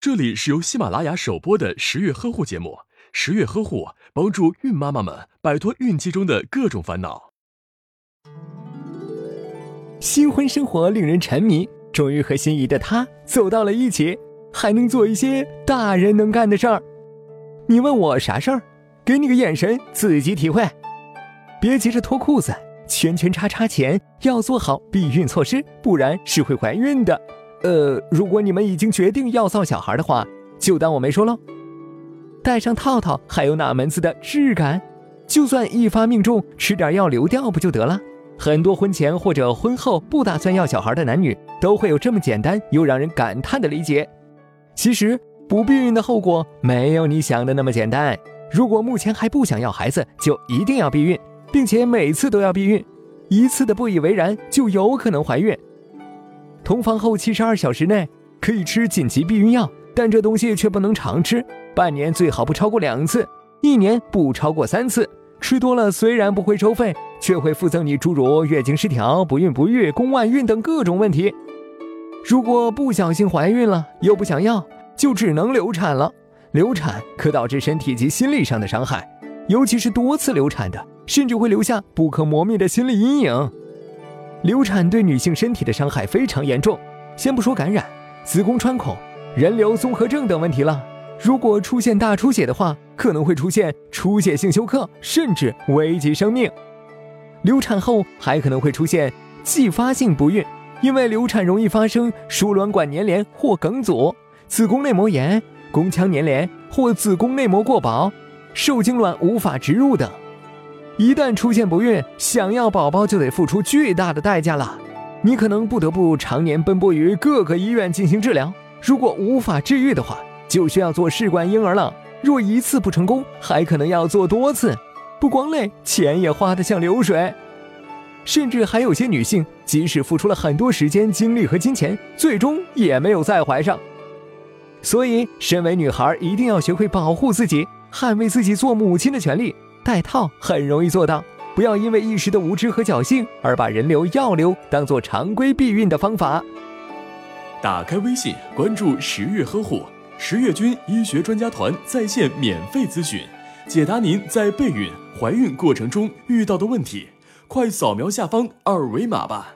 这里是由喜马拉雅首播的十月呵护节目，十月呵护帮助孕妈妈们摆脱孕期中的各种烦恼。新婚生活令人沉迷，终于和心仪的他走到了一起，还能做一些大人能干的事儿。你问我啥事儿？给你个眼神，自己体会。别急着脱裤子，圈圈叉叉前要做好避孕措施，不然是会怀孕的。呃，如果你们已经决定要造小孩的话，就当我没说喽。戴上套套还有哪门子的质感？就算一发命中，吃点药流掉不就得了？很多婚前或者婚后不打算要小孩的男女，都会有这么简单又让人感叹的理解。其实不避孕的后果没有你想的那么简单。如果目前还不想要孩子，就一定要避孕，并且每次都要避孕，一次的不以为然就有可能怀孕。同房后七十二小时内可以吃紧急避孕药，但这东西却不能常吃，半年最好不超过两次，一年不超过三次。吃多了虽然不会收费，却会附赠你诸如月经失调、不孕不育、宫外孕等各种问题。如果不小心怀孕了又不想要，就只能流产了。流产可导致身体及心理上的伤害，尤其是多次流产的，甚至会留下不可磨灭的心理阴影。流产对女性身体的伤害非常严重，先不说感染、子宫穿孔、人流综合症等问题了，如果出现大出血的话，可能会出现出血性休克，甚至危及生命。流产后还可能会出现继发性不孕，因为流产容易发生输卵管粘连或梗阻、子宫内膜炎、宫腔粘连或子宫内膜过薄、受精卵无法植入等。一旦出现不孕，想要宝宝就得付出巨大的代价了。你可能不得不常年奔波于各个医院进行治疗。如果无法治愈的话，就需要做试管婴儿了。若一次不成功，还可能要做多次，不光累，钱也花得像流水。甚至还有些女性，即使付出了很多时间、精力和金钱，最终也没有再怀上。所以，身为女孩，一定要学会保护自己，捍卫自己做母亲的权利。戴套很容易做到，不要因为一时的无知和侥幸而把人流、药流当做常规避孕的方法。打开微信，关注十月呵护，十月军医学专家团在线免费咨询，解答您在备孕、怀孕过程中遇到的问题。快扫描下方二维码吧。